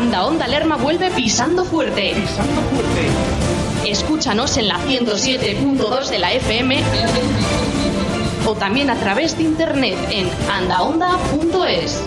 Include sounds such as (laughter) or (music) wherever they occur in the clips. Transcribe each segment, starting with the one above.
Anda Onda Lerma vuelve pisando fuerte. Pisando fuerte. Escúchanos en la 107.2 de la FM o también a través de internet en andaonda.es.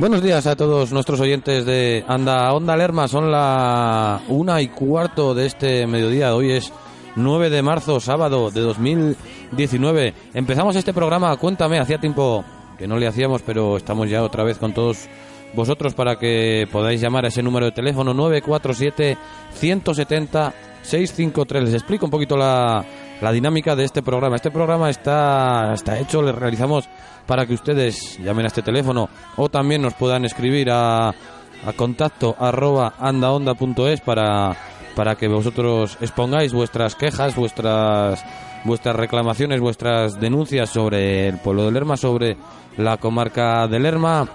Buenos días a todos nuestros oyentes de Anda Onda Lerma. Son la una y cuarto de este mediodía. Hoy es 9 de marzo, sábado de 2019. Empezamos este programa. Cuéntame, hacía tiempo que no le hacíamos, pero estamos ya otra vez con todos vosotros para que podáis llamar a ese número de teléfono 947 170 653. Les explico un poquito la, la dinámica de este programa. Este programa está, está hecho, le realizamos para que ustedes llamen a este teléfono o también nos puedan escribir a, a contacto arroba andaonda.es para, para que vosotros expongáis vuestras quejas, vuestras, vuestras reclamaciones, vuestras denuncias sobre el pueblo de Lerma, sobre la comarca de Lerma.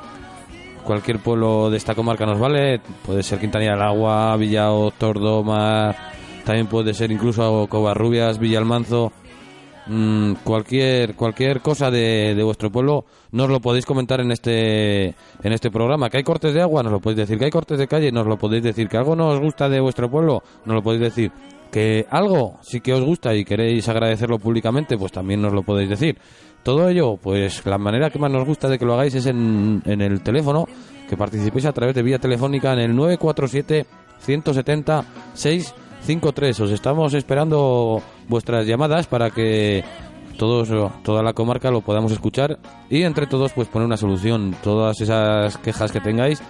Cualquier pueblo de esta comarca nos vale, puede ser Quintanilla del Agua, Villao, Tordoma, también puede ser incluso Covarrubias, Villalmanzo, mm, cualquier cualquier cosa de, de vuestro pueblo nos lo podéis comentar en este en este programa. Que hay cortes de agua nos lo podéis decir. Que hay cortes de calle nos lo podéis decir. Que algo no os gusta de vuestro pueblo nos lo podéis decir. Que algo sí que os gusta y queréis agradecerlo públicamente pues también nos lo podéis decir. Todo ello pues la manera que más nos gusta de que lo hagáis es en, en el teléfono que participéis a través de vía telefónica en el 947 170 653 os estamos esperando vuestras llamadas para que todos toda la comarca lo podamos escuchar y entre todos pues poner una solución. Todas esas quejas que tengáis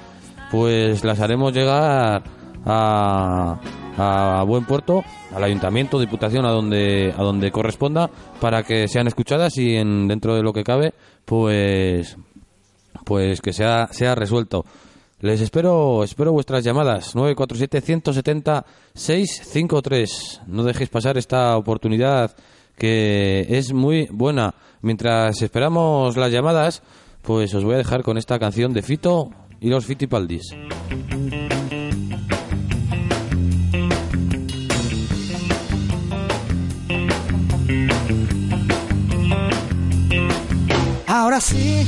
pues las haremos llegar a, a buen puerto al ayuntamiento diputación a donde a donde corresponda para que sean escuchadas y en dentro de lo que cabe pues pues que sea sea resuelto les espero espero vuestras llamadas 947 170 653 no dejéis pasar esta oportunidad que es muy buena. Mientras esperamos las llamadas, pues os voy a dejar con esta canción de Fito y los Fitipaldis. Ahora sí,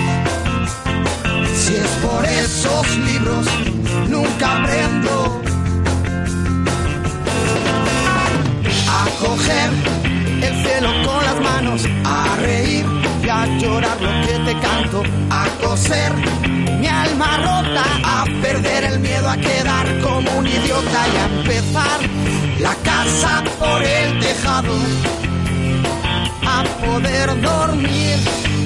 Si es por esos libros, nunca aprendo a coger el cielo con las manos, a reír y a llorar lo que te canto, a coser mi alma rota, a perder el miedo a quedar como un idiota y a empezar la casa por el tejado. A poder dormir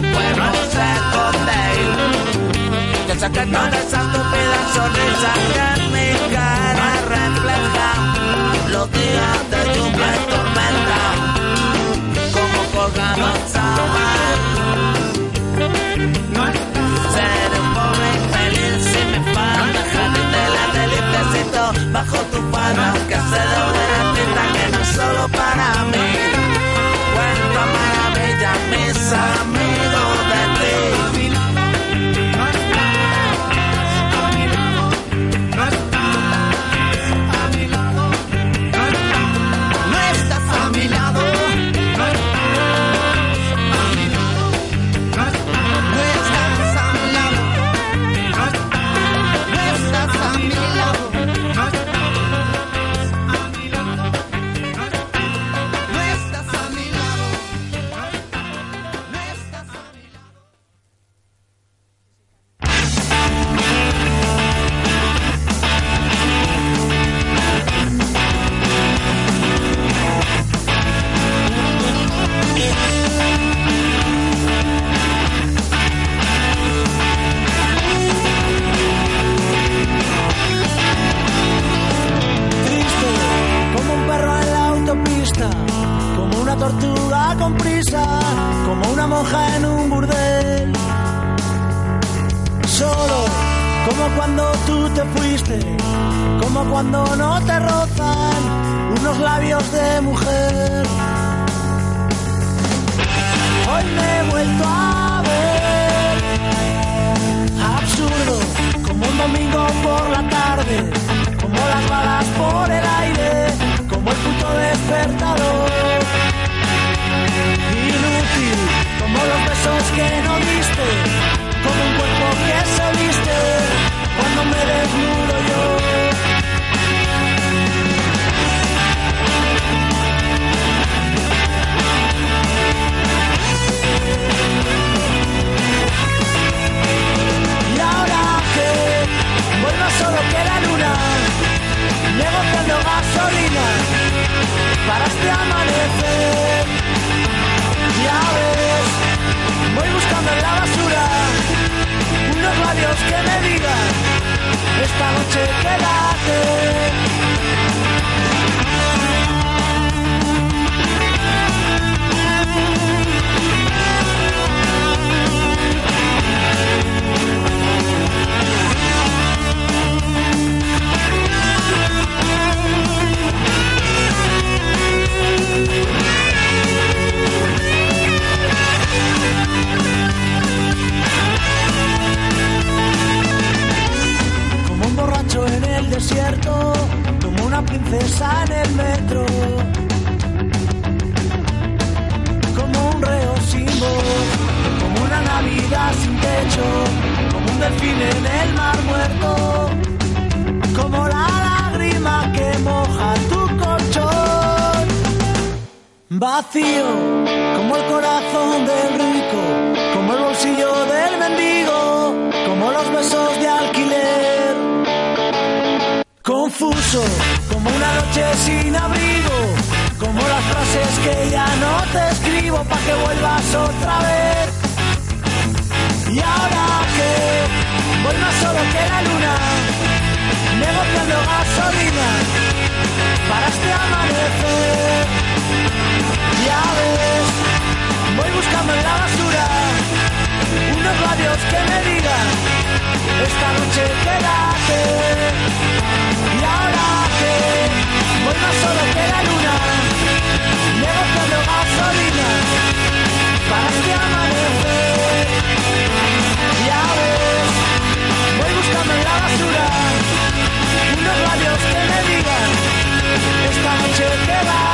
Pueblo se esconde. Que que toda esa estúpida sonrisa que en mi cara refleja Los días de lluvia y tormenta. Como colgados a mar Seré un pobre infeliz si me falta jardín de la delicecito Bajo tu palma que se de una tinta que no es solo para mí domingo por la tarde, como las balas por el aire, como el puto despertador. Inútil, como los besos que no diste, para este amanecer. Ya ves, voy buscando en la basura unos labios que me digan, esta noche quédate. Francesa en el metro. Como un reo sin voz, como una Navidad sin techo, como un delfín en el mar muerto, como la lágrima que moja tu colchón. Vacío, como el corazón del rico, como el bolsillo del mendigo, como los besos de alquiler. Confuso, como una noche sin abrigo, como las frases que ya no te escribo para que vuelvas otra vez. Y ahora que voy más solo que la luna, negociando gasolina para este amanecer. Ya ves, voy buscando en la basura unos labios que me digan esta noche quédate. Y ahora que voy más solo que la luna, negociando gasolina para este amanecer. Ya ves, voy buscando en la basura unos labios que me digan esta noche quédate.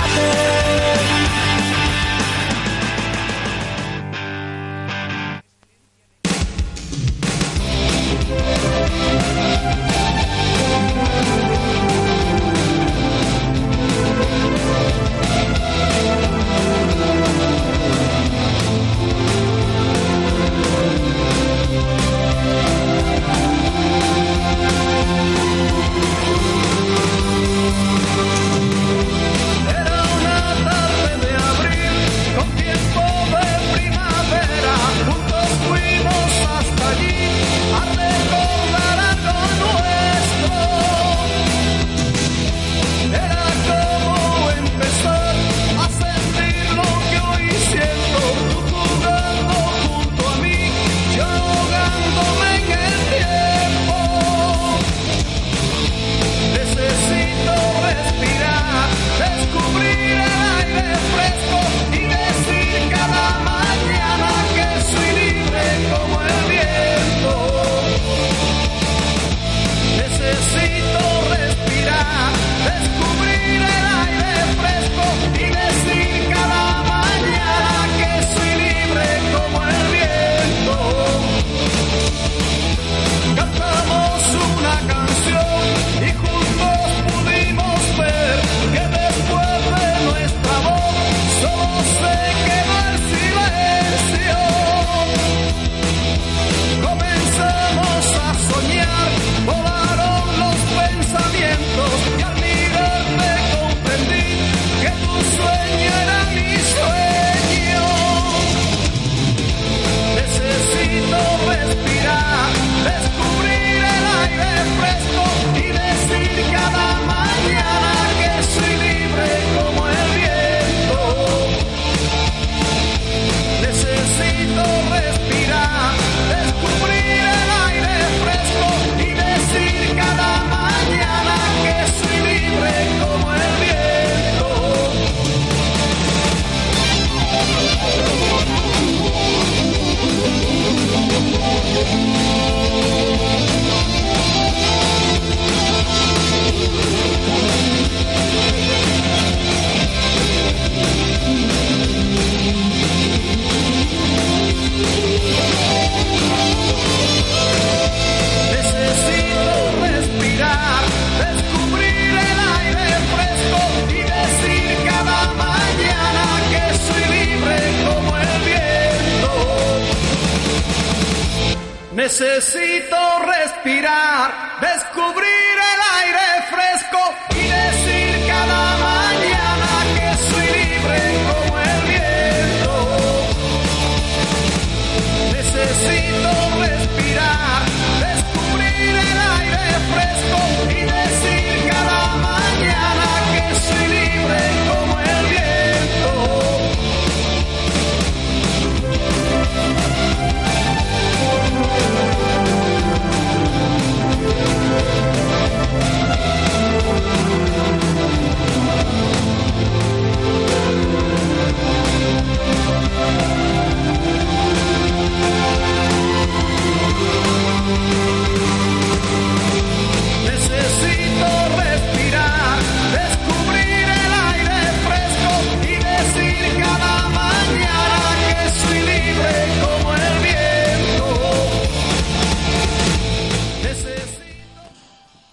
Necesito respirar, descubrir el aire fresco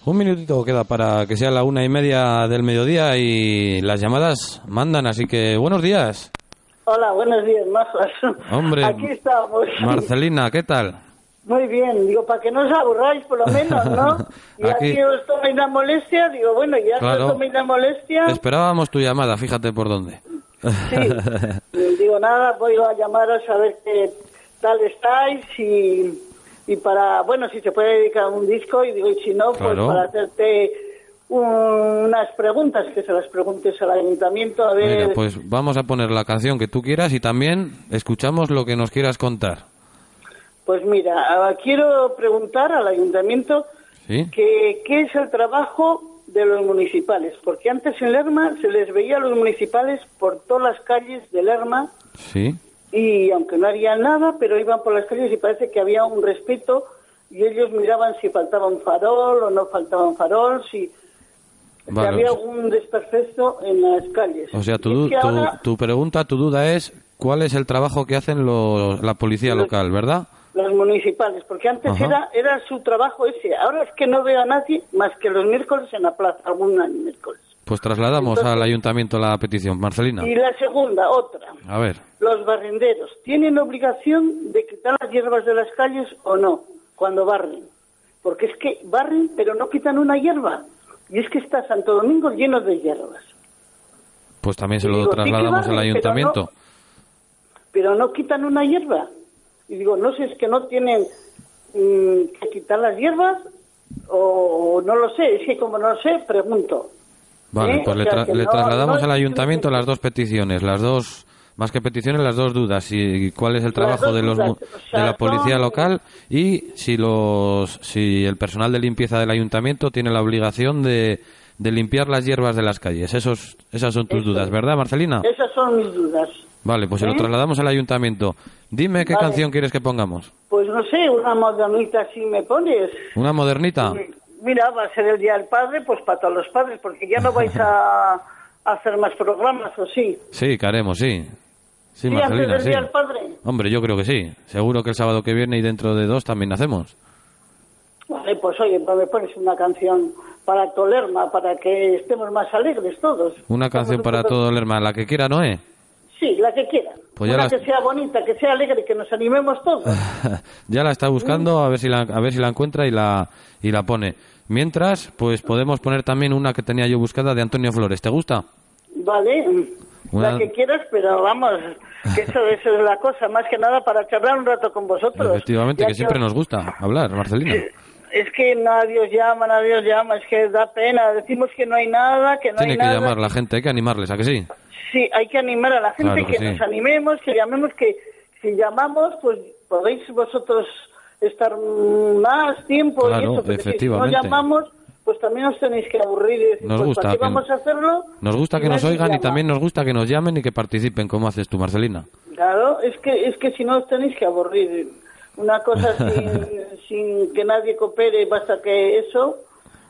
Un minutito queda para que sea la una y media del mediodía y las llamadas mandan, así que buenos días. Hola, buenos días, Mazas. Hombre, (laughs) Aquí estamos. Marcelina, ¿qué tal? Muy bien, digo, para que no os aburráis, por lo menos, ¿no? (laughs) Y Aquí- aquí os toméis la molestia, digo, bueno, ya Claro. os toméis la molestia, Esperábamos tu llamada, fíjate por dónde. y (laughs) digo, nada, voy a llamaros a ver qué tal estáis y, y para, bueno, si se puede dedicar un disco, y digo, y si no, Claro. pues para hacerte un- unas preguntas, que se las preguntes al ayuntamiento, a ver... Mira, pues vamos a poner la canción que tú quieras y también escuchamos lo que nos quieras contar. Pues mira, ah, quiero preguntar al ayuntamiento ¿Sí? que qué es el trabajo de los municipales, porque antes en Lerma se les veía a los municipales por todas las calles de Lerma Sí. Y aunque no harían nada, pero iban por las calles y parece que había un respeto y ellos miraban si faltaba un farol o no faltaba un farol, si, si Vale, había o sea- algún desperfecto en las calles. O sea, tu, tu, ahora tu pregunta, tu duda es cuál es el trabajo que hacen los- la policía local, ¿verdad? los municipales, porque antes Ajá. era era su trabajo ese. Ahora es que no veo a nadie más que los miércoles en la plaza, algún miércoles. Pues trasladamos Entonces- al ayuntamiento la petición. Marcelina, Y la segunda, otra. a ver. Los barrenderos, ¿tienen obligación de quitar las hierbas de las calles o no cuando barren? Porque es que barren, pero no quitan una hierba. Y es que está Santo Domingo lleno de hierbas. Pues también se Y lo digo, sí que trasladamos barren, al pero ayuntamiento. Pero no quitan una hierba. Y digo, no sé, es que no tienen mm, que quitar las hierbas o no lo sé. Es que como no lo sé, pregunto. Vale, ¿Eh? pues le, tra- le no- trasladamos no al ayuntamiento las dos peticiones, las dos, más que peticiones, las dos dudas. Y cuál es el trabajo de, los, dudas, mu- o sea, de la policía local y si, los, si el personal de limpieza del ayuntamiento tiene la obligación de, de limpiar las hierbas de las calles. Esos, esas son tus Eso dudas. ¿verdad, Marcelina? Esas son mis dudas. Vale, pues se lo ¿Eh? trasladamos al ayuntamiento. Dime qué Vale. canción quieres que pongamos. Pues no sé, una modernita así me pones. ¿Una modernita? Mira, va a ser el Día del Padre, pues para todos los padres, porque ya no vais a, a (laughs) hacer más programas, ¿o sí? Sí, que haremos, sí. Sí, Sí, antes Marcelina, del sí. Día del Padre. Hombre, yo creo que sí. Seguro que el sábado que viene y dentro de dos también hacemos. Vale, pues oye, pues me pones una canción para Tolerma, para que estemos más alegres todos. Una canción para todo el hermano, la que quiera Noé. Sí, la que quieran. Pues ya una las- que sea bonita, que sea alegre, que nos animemos todos. (laughs) ya la está buscando, a ver si la, a ver si la encuentra y la, y la pone. Mientras, pues podemos poner también una que tenía yo buscada de Antonio Flores. ¿Te gusta? Vale, Una- la que quieras, pero vamos, que eso, eso es la cosa, más que nada para charlar un rato con vosotros. Efectivamente, Ya que siempre nos gusta hablar, Marcelina. (laughs) Es que nadie os llama, nadie os llama, es que da pena. Decimos que no hay nada, que no Tiene hay que nada. llamar la gente, hay que animarles, ¿a que sí? Sí, hay que animar a la gente Claro que que, sí. nos animemos, que llamemos, que si llamamos, pues podéis vosotros estar más tiempo Claro, y eso, efectivamente. si no llamamos, pues también os tenéis que aburrir y decir, Nos pues gusta ¿para qué que- vamos a hacerlo? Nos gusta que nos oigan y también nos gusta que nos llamen y que participen, como haces tú, Marcelina. Claro, es que, es que si no os tenéis que aburrir. Una cosa (laughs) sin, sin que nadie coopere, basta que eso.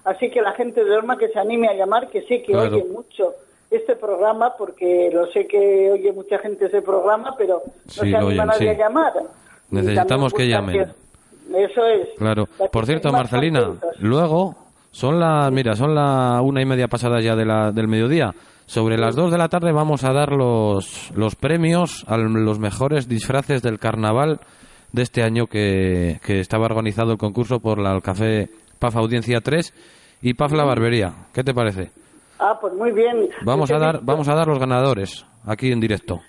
Así que la gente de Orma que se anime a llamar, que sé que Claro. oye mucho este programa, porque lo sé que oye mucha gente ese programa, pero no Sí, se anima oyen, nadie sí. a llamar. Necesitamos que llamen. que- Eso es. Claro. Por cierto, Marcelina, luego son las, mira, son la una y media pasada ya de la, del mediodía. Sobre las dos de la tarde vamos a dar los, los premios a los mejores disfraces del carnaval de este año que, que estaba organizado el concurso por la el Café PAF Audiencia 3 y PAF La Barbería. ¿Qué te parece? Ah, pues muy bien. Vamos a dar, vamos a dar los ganadores aquí en directo.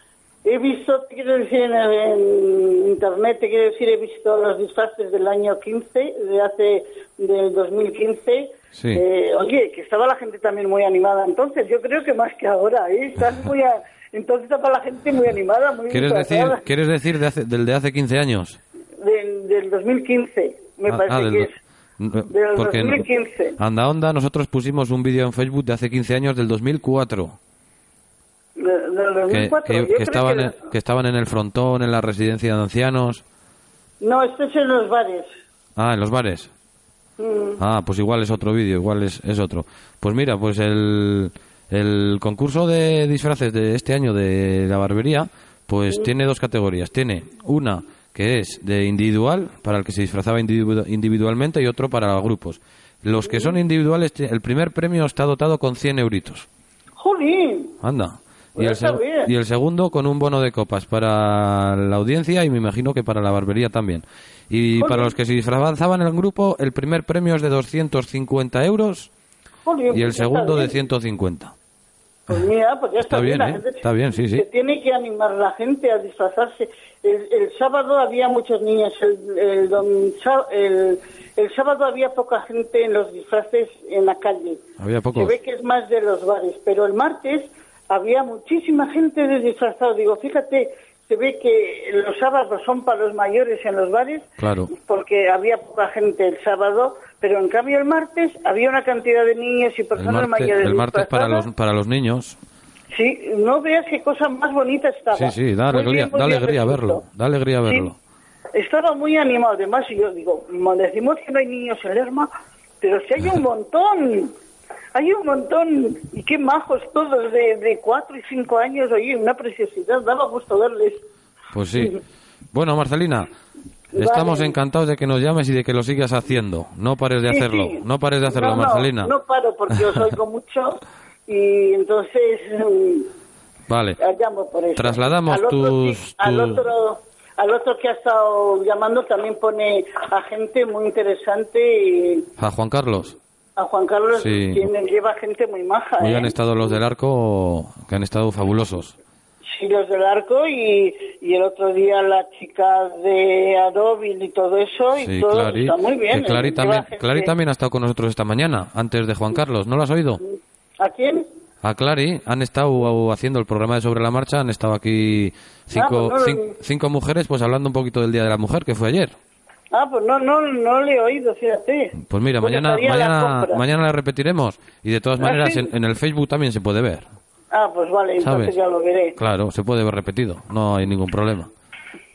He visto, te quiero decir, en, en internet, te quiero decir, he visto los disfraces del año 15, de hace, del 2015. Sí. Eh, oye, que estaba la gente también muy animada entonces, yo creo que más que ahora, ¿eh? Están muy a- entonces estaba la gente muy animada, muy ¿Quieres decir. ¿quieres decir de hace- del de hace 15 años? Del, del 2015, me Ah, parece ah, del que es. Del porque en 2015. Anda Onda nosotros pusimos un vídeo en Facebook de hace 15 años del 2004 De- Del que, 2004. que- Yo que creo estaban que- en, que estaban en el frontón en la residencia de ancianos No, este es en los bares. ah en los bares Mm. ah pues igual es otro vídeo igual es, es otro pues mira pues el el concurso de disfraces de este año de la barbería pues tiene dos categorías tiene una que es de individual, para el que se disfrazaba individu- individualmente, y otro para grupos. Los que son individuales, el primer premio está dotado con 100 euritos. ¡Jolín! Anda. Y Pues el, está seg- bien. y el segundo con un bono de copas para la audiencia y me imagino que para la barbería también. Y Joder. para los que se disfrazaban en el grupo, el primer premio es de 250 euros y pues el está segundo de bien. 150. Pues mira, pues ya está, Está bien, la ¿eh? gente Está bien, sí, sí. Se tiene que animar la gente a disfrazarse. El, el sábado había muchos niños, el, el, el, el sábado había poca gente en los disfraces en la calle. Había Se pocos. ve que es más de los bares, pero el martes había muchísima gente de disfrazado. Digo, fíjate, se ve que los sábados son para los mayores en los bares Claro. porque había poca gente el sábado, pero en cambio el martes había una cantidad de niños y El personas martes, mayores el martes para los, para los niños. Sí, no veas qué cosa más bonita estaba. Sí, sí, da Muy alegría, da verlo. Da alegría Sí, verlo. estaba muy animado. Además, yo digo, decimos que no hay niños en Lerma, pero si hay un montón. Hay un montón. Y qué majos todos, de, de cuatro y cinco años. Oye, una preciosidad. Daba gusto verles. Pues sí. Bueno, Marcelina, estamos encantados de que nos llames y de que lo sigas haciendo. No pares de Sí, hacerlo. sí. No pares de hacerlo, No, no, Marcelina. No, paro porque os oigo (laughs) mucho. Y entonces mm, Vale. llamo por eso. Trasladamos al otro, tus- al otro al otro que ha estado llamando también pone a gente muy interesante y A Juan Carlos. A Juan Carlos Sí. tiene, lleva gente muy maja Hoy ¿eh? han estado los del arco que han estado fabulosos. sí los del arco y, y el otro día la chica de Adobe y todo eso y Sí, todo Clary. está muy bien que Clary ¿eh? También, Clary también ha estado con nosotros esta mañana, antes de Juan Carlos. ¿No lo has oído? ¿a quién? A Clary han estado haciendo el programa de Sobre la Marcha, han estado aquí cinco, Ah, pues no, cin- cinco mujeres pues hablando un poquito del Día de la Mujer, que fue ayer. Ah pues no no no le he oído fíjate Pues mira, Porque mañana estaría la mañana mañana la repetiremos y de todas ¿Ah, maneras en, en el Facebook también se puede ver. ah pues vale entonces ya lo veré Claro, se puede ver repetido, no hay ningún problema.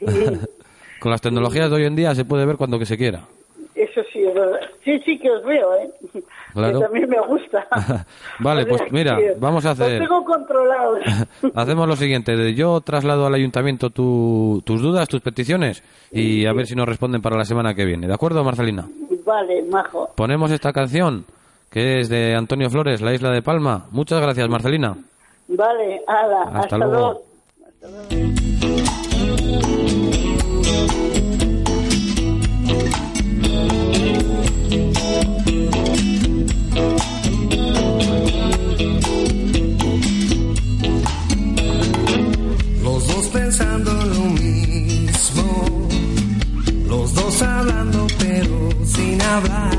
(laughs) Con las tecnologías de hoy en día se puede ver cuando que se quiera. Eso sí, es verdad. Sí, sí que os veo, ¿eh? Claro. Que también me gusta. (laughs) Vale, (laughs) O sea, pues mira, vamos a hacer tengo controlados. (laughs) hacemos lo siguiente, yo traslado al ayuntamiento tu- tus dudas, tus peticiones y a ver si nos responden para la semana que viene. ¿De acuerdo, Marcelina? vale, majo. Ponemos esta canción que es de Antonio Flores, La Isla de Palma. Muchas gracias, Marcelina. Vale, ala, Hasta hasta, luego. luego. Los pensando en lo mismo, los dos hablando pero sin hablar,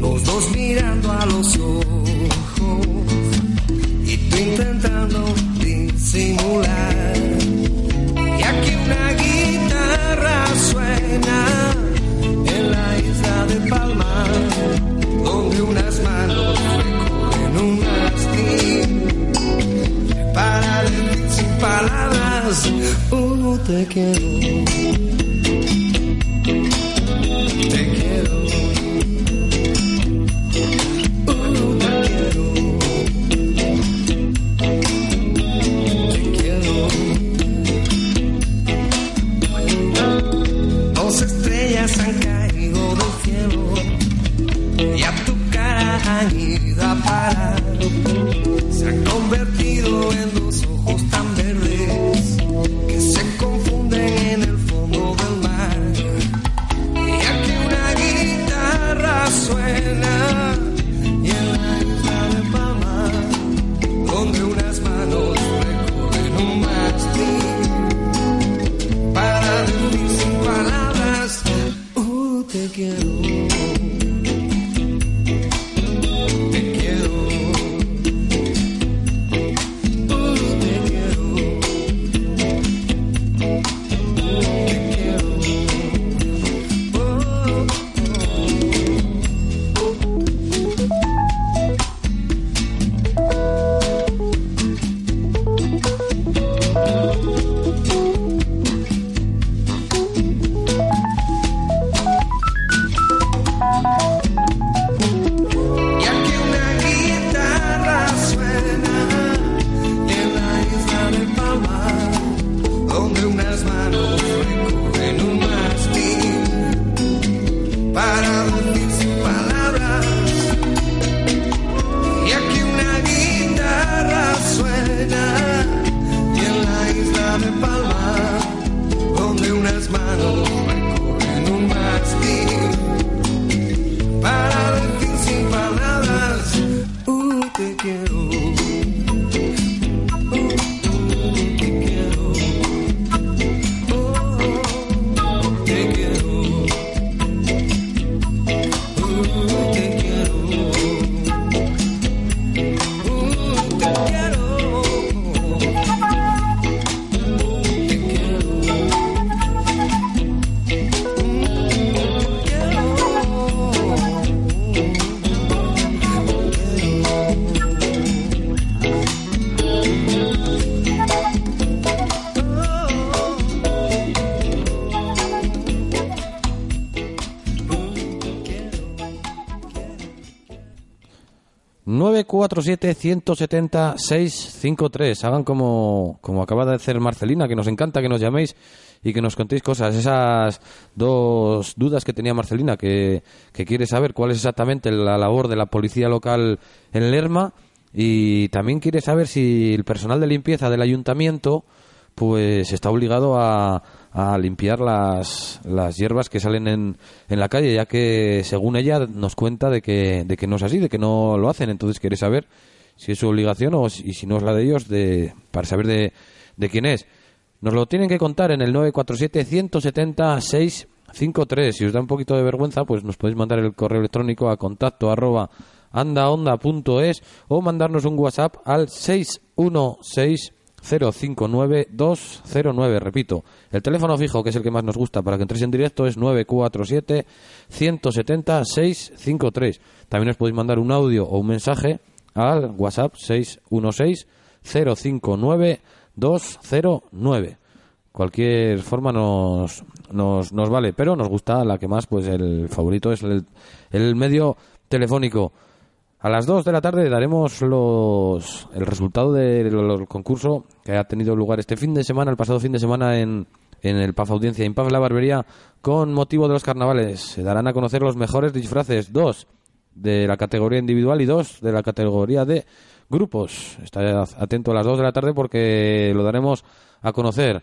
los dos mirando a los ojos te quiero. 647-170-653. Hagan como, como acaba de hacer Marcelina, que nos encanta que nos llaméis y que nos contéis cosas. Esas dos dudas que tenía Marcelina, que, que quiere saber cuál es exactamente la labor de la policía local en Lerma y también quiere saber si el personal de limpieza del ayuntamiento pues está obligado a, a limpiar las, las hierbas que salen en, en la calle, ya que según ella nos cuenta de que, de que no es así, de que no lo hacen. Entonces quiere saber si es su obligación o si, y si no es la de ellos de, para saber de, de quién es. Nos lo tienen que contar en el 947-170-653. Si os da un poquito de vergüenza, pues nos podéis mandar el correo electrónico a contacto arroba andaonda.es o mandarnos un WhatsApp al 616 059-209. Repito, el teléfono fijo, que es el que más nos gusta para que entréis en directo, es 947-170-653. También os podéis mandar un audio o un mensaje al WhatsApp 616-059-209. Cualquier forma nos, nos, nos vale, pero nos gusta la que más, pues el favorito es el, el medio telefónico. A las 2 de la tarde daremos los, el resultado del concurso que ha tenido lugar este fin de semana, el pasado fin de semana en, en el PAF Audiencia, en PAF La Barbería, con motivo de los carnavales. Se darán a conocer los mejores disfraces, dos de la categoría individual y dos de la categoría de grupos. Estaré atento a las 2 de la tarde porque lo daremos a conocer.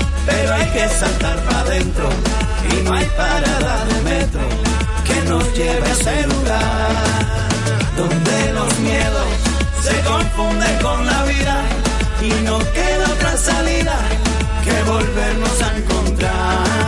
pero hay que saltar para adentro y no hay parada de metro que nos lleve a ese lugar donde los miedos se confunden con la vida y no queda otra salida que volvernos a encontrar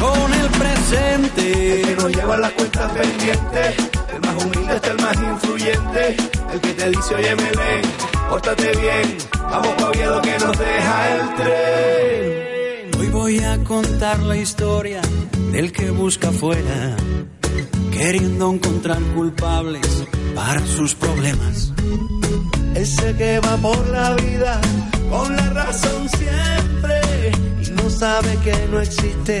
con el presente. Que no lleva las cuentas pendientes, el más humilde el más influyente, el que te dice, oye, Melén, pórtate bien, vamos pa' Oviedo que nos deja el tren. Hoy voy a contar la historia del que busca afuera, queriendo encontrar culpables para sus problemas. Ese que va por la vida con la razón siempre y no sabe que no existe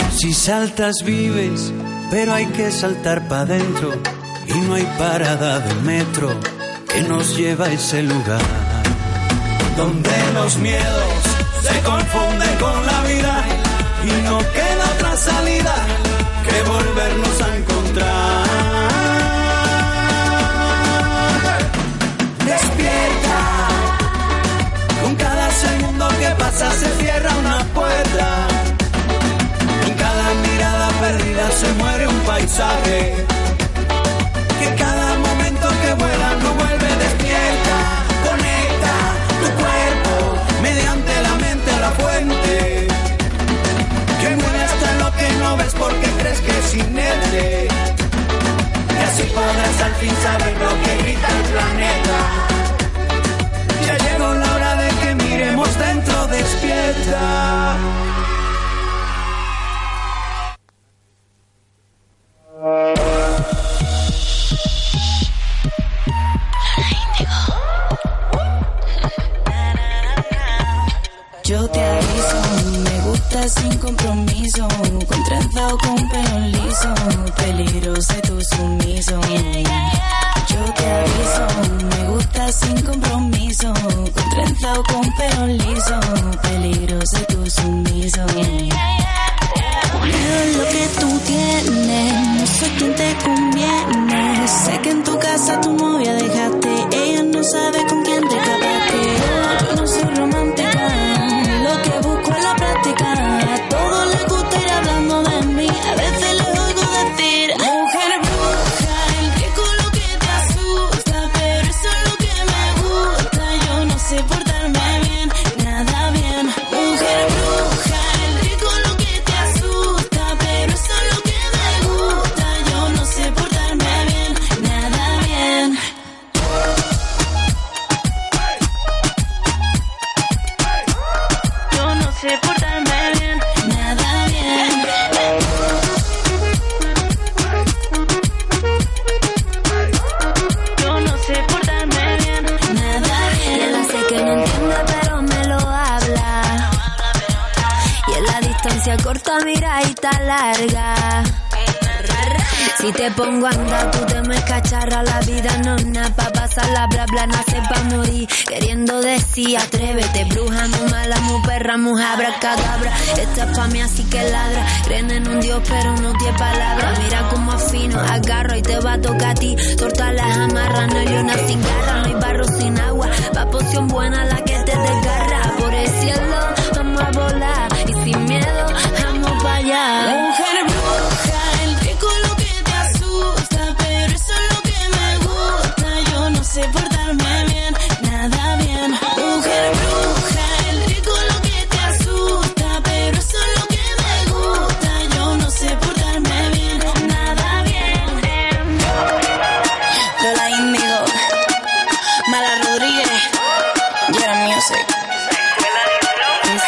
Si saltas vives, pero hay que saltar para adentro y no hay parada de metro que nos lleva a ese lugar. Donde los miedos se confunden con la vida y no queda otra salida que volvernos a encontrar. Despierta, con cada segundo que pasa se cierra una puerta. se muere un paisaje. Que cada momento que vuela no vuelve despierta, conecta tu cuerpo mediante la mente a la fuente. Que muere hasta lo que no ves porque crees que es inerte. Y así podrás al fin saber lo que grita el planeta. Ya llegó la hora de que miremos dentro despierta.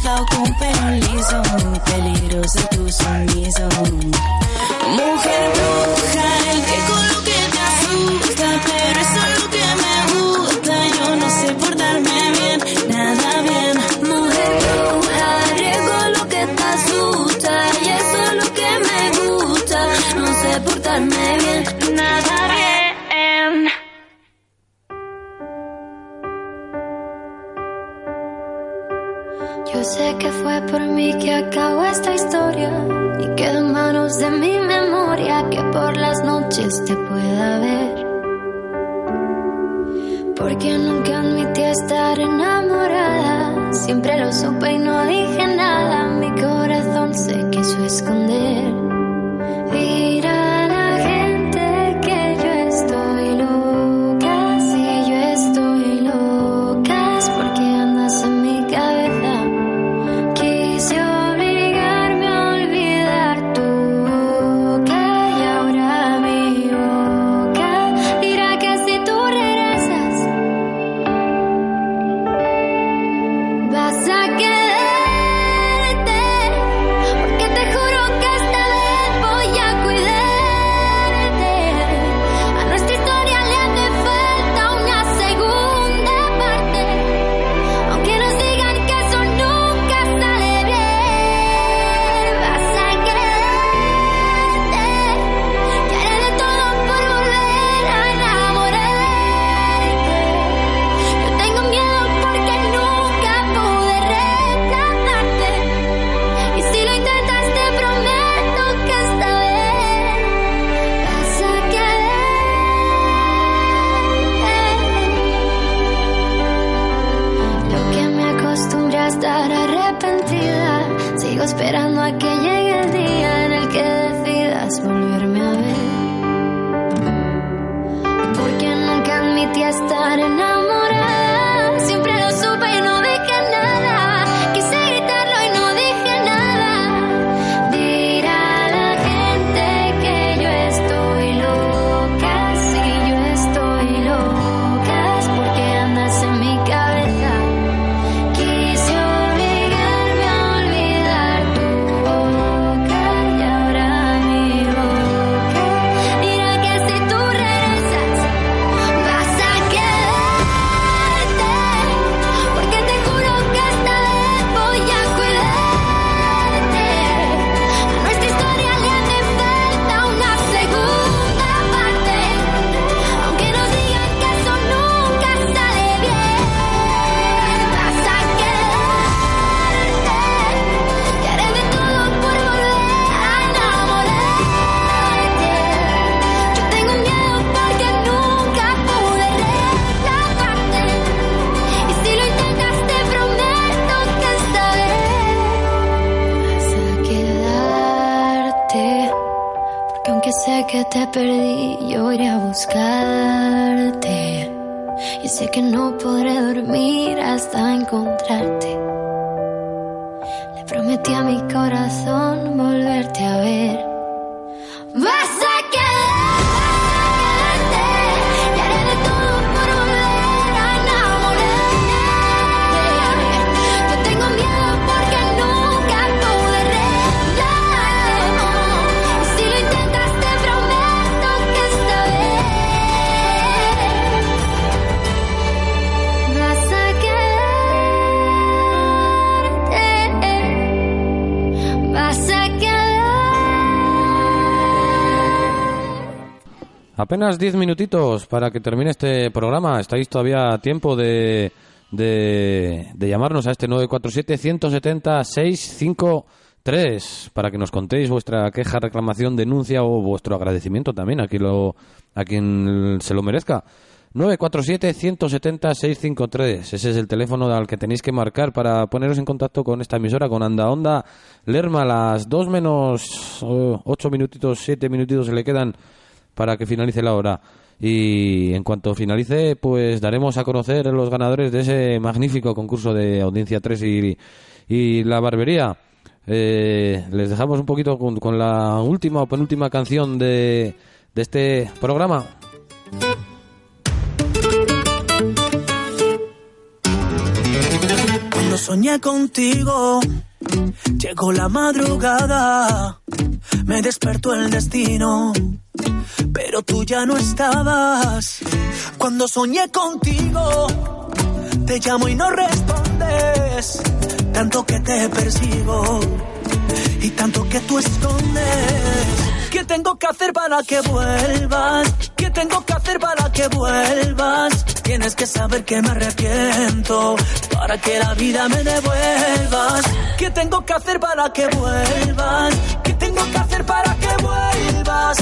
Flotado con pelo liso, muy peligroso tu sonido. Perdí, yo iré a buscarte. Y sé que no podré dormir hasta encontrarte. Le prometí a mi corazón volverte a ver. Apenas 10 minutitos para que termine este programa. Estáis todavía a tiempo de, de, llamarnos a este 947-170-653 para que nos contéis vuestra queja, reclamación, denuncia o vuestro agradecimiento también a quien, lo, a quien se lo merezca. 947-170-653. Ese es el teléfono al que tenéis que marcar para poneros en contacto con esta emisora, con Anda Onda Lerma. Las 2 menos 8 minutitos, 7 minutitos se le quedan para que finalice la hora. Y en cuanto finalice, pues daremos a conocer los ganadores de ese magnífico concurso de Audiencia 3 y, y la barbería. Eh, les dejamos un poquito con, con la última o penúltima canción de, de este programa. Cuando soñé contigo, llegó la madrugada, me despertó el destino, tú ya no estabas. Cuando soñé contigo, te llamo y no respondes, tanto que te persigo y tanto que tú escondes. ¿Qué tengo que hacer para que vuelvas? ¿Qué tengo que hacer para que vuelvas? Tienes que saber que me arrepiento para que la vida me devuelvas. ¿Qué tengo que hacer para que vuelvas? ¿Qué tengo que hacer para que vuelvas?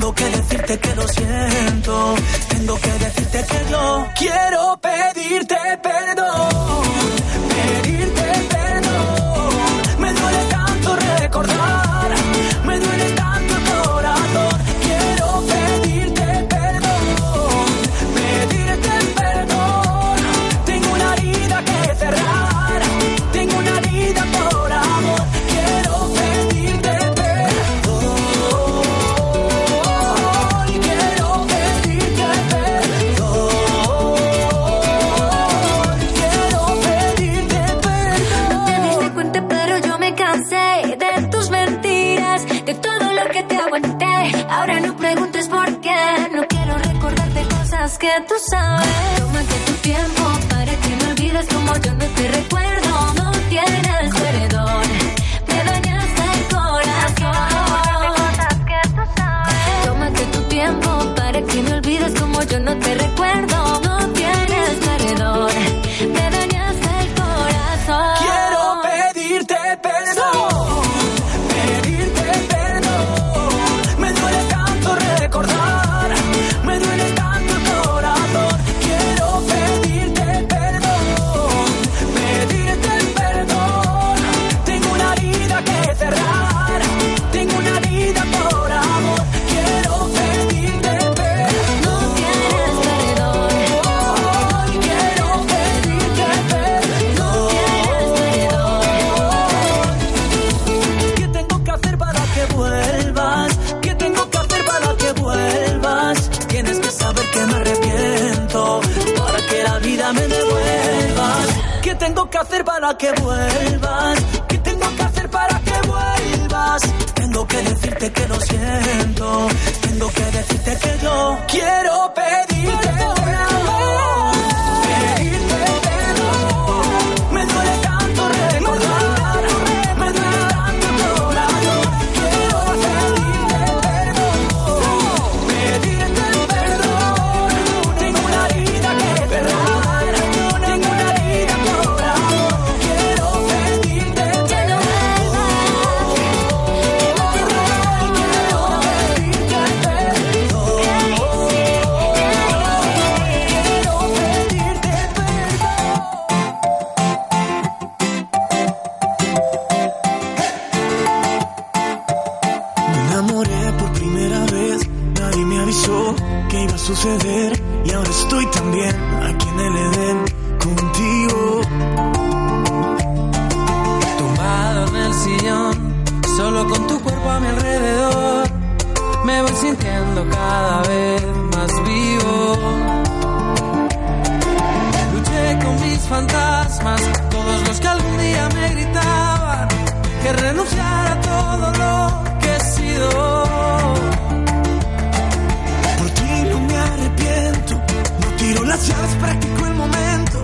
Tengo que decirte que lo siento. Tengo que decirte que yo quiero pedirte perdón. Tú sabes. Tómate tu tiempo para que me olvides como yo no te recuerdo. Que vuelvas? ¿Qué tengo que hacer para que vuelvas? Tengo que decirte que lo siento. Tengo que decirte que yo quiero pedirte cada vez más vivo. Luché con mis fantasmas, todos los que algún día me gritaban que renunciara a todo lo que he sido. Por ti no me arrepiento, no tiro las llaves, practico el momento.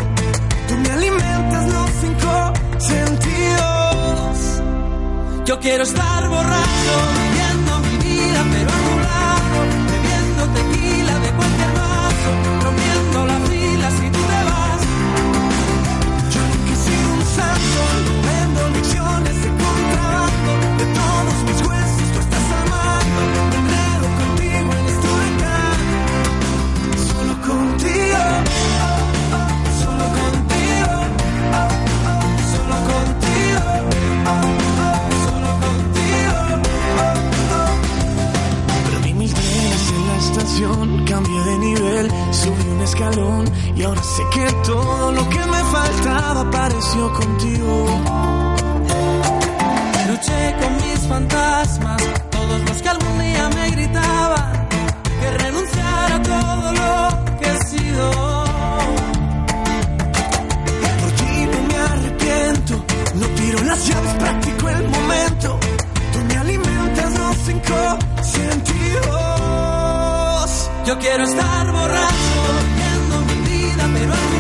Tú me alimentas los cinco sentidos. Yo quiero estar borracho viviendo mi vida, pero escalón y ahora sé que todo lo que me faltaba apareció contigo. Luché con mis fantasmas, todos los que algún día me gritaban que renunciar a todo lo que he sido. Por ti no me arrepiento, no tiro las llaves, practico el momento. Tú me alimentas los cinco sentidos. Yo quiero estar borracho. But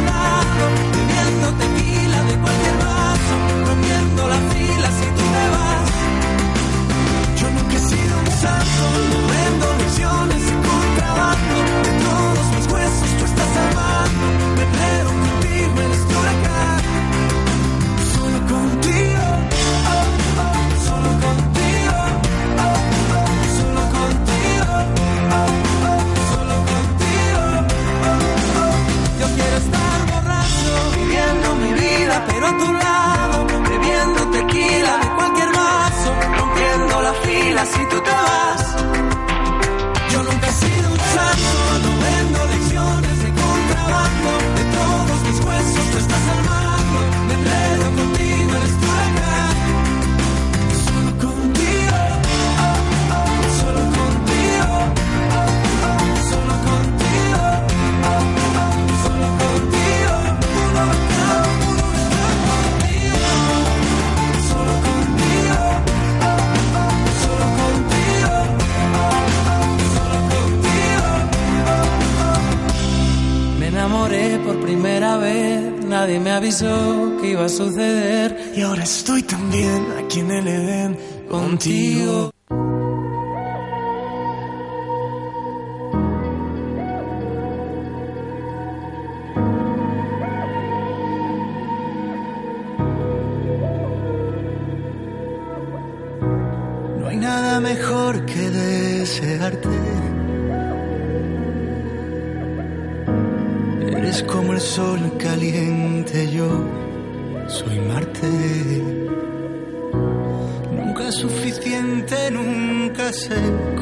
intenté, nunca sé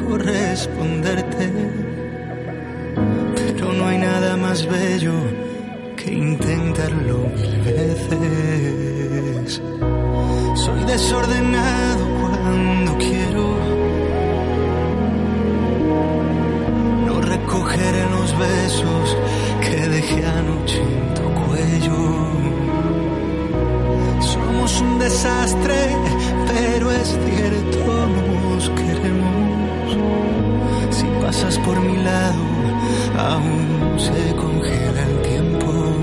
corresponderte. Pero no hay nada más bello que intentarlo mil veces. Soy desordenado cuando quiero. No recoger los besos que dejé anoche en tu cuello. Somos un desastre pero es cierto, nos queremos. Si pasas por mi lado, aún se congela el tiempo.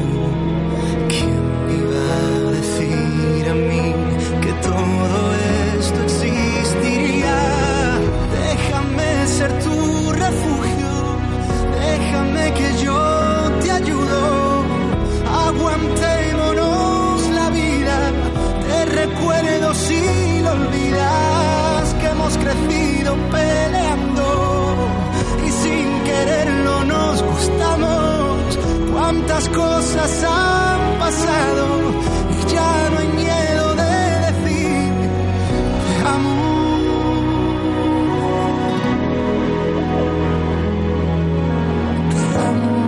Muchas cosas han pasado y ya no hay miedo de decir amor, amo.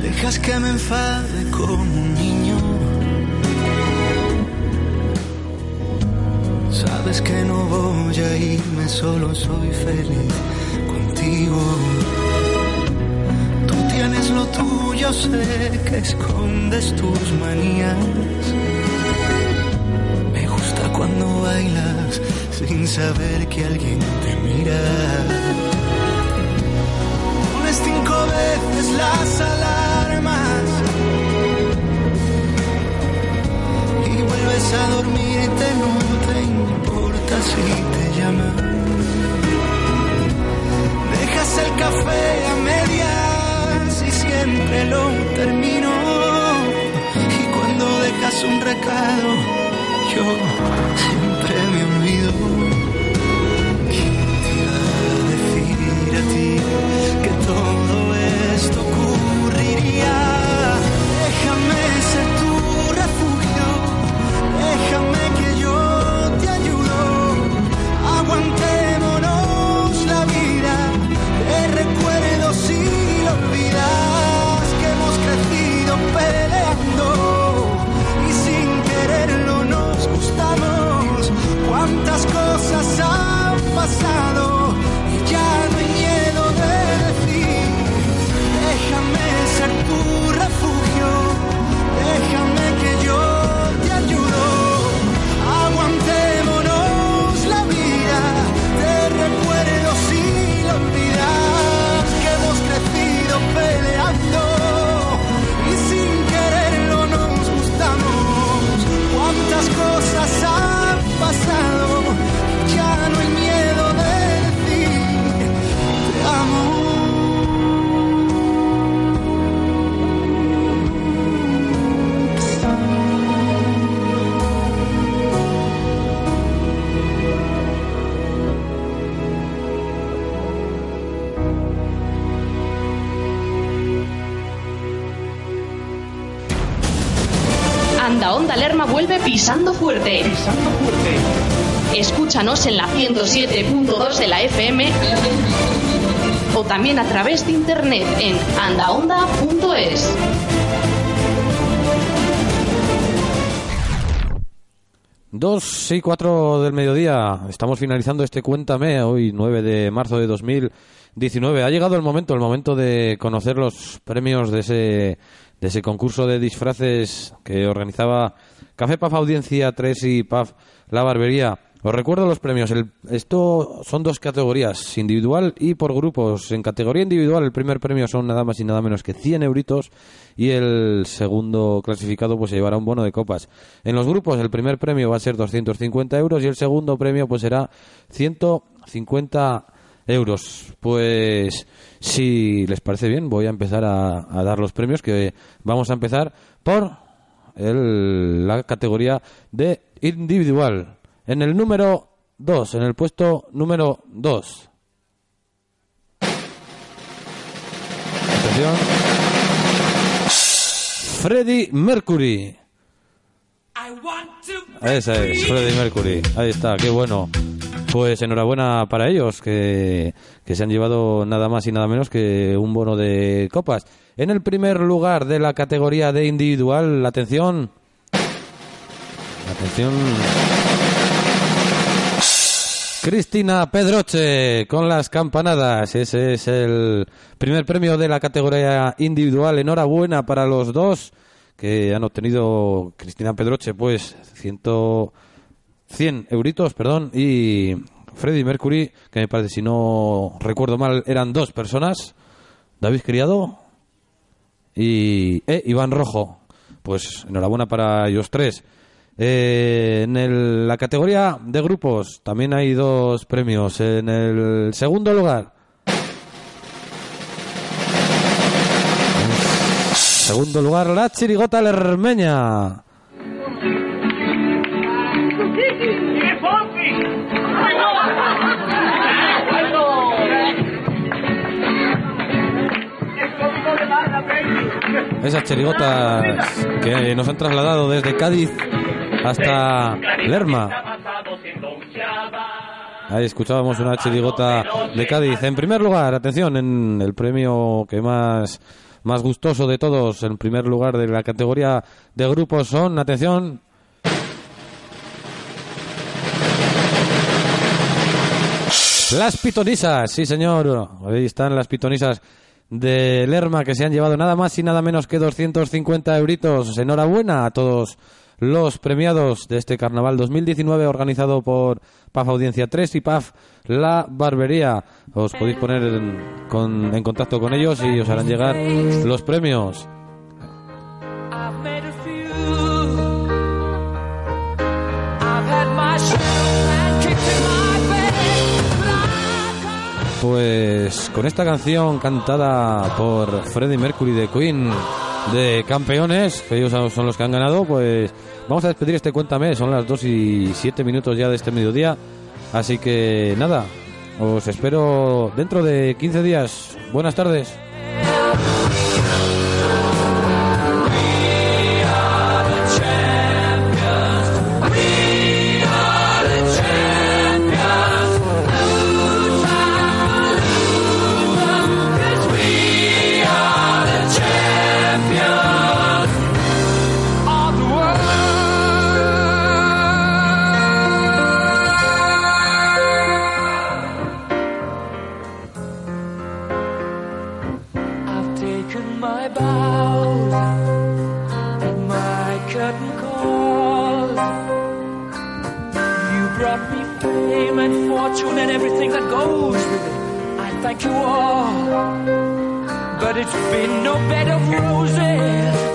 Te. Dejas que me enfade como un niño. Sabes que no voy a ir solo soy feliz contigo. Tú tienes lo tuyo, sé que escondes tus manías. Me gusta cuando bailas sin saber que alguien te mira. Pones cinco veces las alarmas y vuelves a dormirte, no te importa si te llaman. El café a medias y siempre lo termino. Y cuando dejas un recado, yo siempre me olvido. ¿Quién te a decir a ti que todo esto ocurriría? Déjame ser tu refugio, déjame y sin quererlo nos gustamos. Cuántas cosas han pasado Anda Onda Lerma vuelve pisando fuerte. Pisando fuerte. Escúchanos en la 107.2 de la FM o también a través de internet en andaonda.es. Dos y cuatro del mediodía. Estamos finalizando este Cuéntame, hoy 9 de marzo de 2019. Ha llegado el momento, el momento de conocer los premios de ese, de ese concurso de disfraces que organizaba Café Paf Audiencia 3 y Paf La Barbería. Os recuerdo los premios. El- esto son dos categorías, individual y por grupos. En categoría individual el primer premio son nada más y nada menos que 100 euritos y el segundo clasificado pues se llevará un bono de copas. En los grupos el primer premio va a ser 250 euros y el segundo premio pues será 150 euros. Pues si les parece bien voy a empezar a, a dar los premios que vamos a empezar por el- la categoría de individual. En el número 2, en el puesto número 2. Atención. Freddie Mercury. Esa es, Freddie Mercury. Ahí está, qué bueno. Pues enhorabuena para ellos, que, que se han llevado nada más y nada menos que un bono de copas. En el primer lugar de la categoría de individual, atención. Atención. Cristina Pedroche con las campanadas. Ese es el primer premio de la categoría individual. Enhorabuena para los dos que han obtenido Cristina Pedroche, pues 100, 100 euritos, perdón, y Freddy Mercury, que me parece, si no recuerdo mal, eran dos personas. David Criado y eh, Iván Rojo. Pues enhorabuena para ellos tres. Eh, en el- la categoría de grupos también hay dos premios. En el segundo lugar. Segundo lugar, la chirigota lermeña. Esas chirigotas que nos han trasladado desde Cádiz hasta Lerma. Ahí escuchábamos una chirigota de Cádiz. En primer lugar, atención, en el premio que más más gustoso de todos, en primer lugar de la categoría de grupos son, atención, Las pitonisas, sí señor. Ahí están las pitonisas de Lerma que se han llevado nada más y nada menos que 250 euritos. Enhorabuena a todos los premiados de este carnaval 2019 organizado por PAF Audiencia 3 y PAF La Barbería. Os podéis poner en, con- en contacto con ellos y os harán llegar los premios. Pues con esta canción cantada por Freddie Mercury de Queen de campeones, que ellos son los que han ganado, pues vamos a despedir este Cuéntame, son las 2 y 7 minutos ya de este mediodía, así que nada, os espero dentro de 15 días. Buenas tardes. Thank you all, but it's been no bed of roses,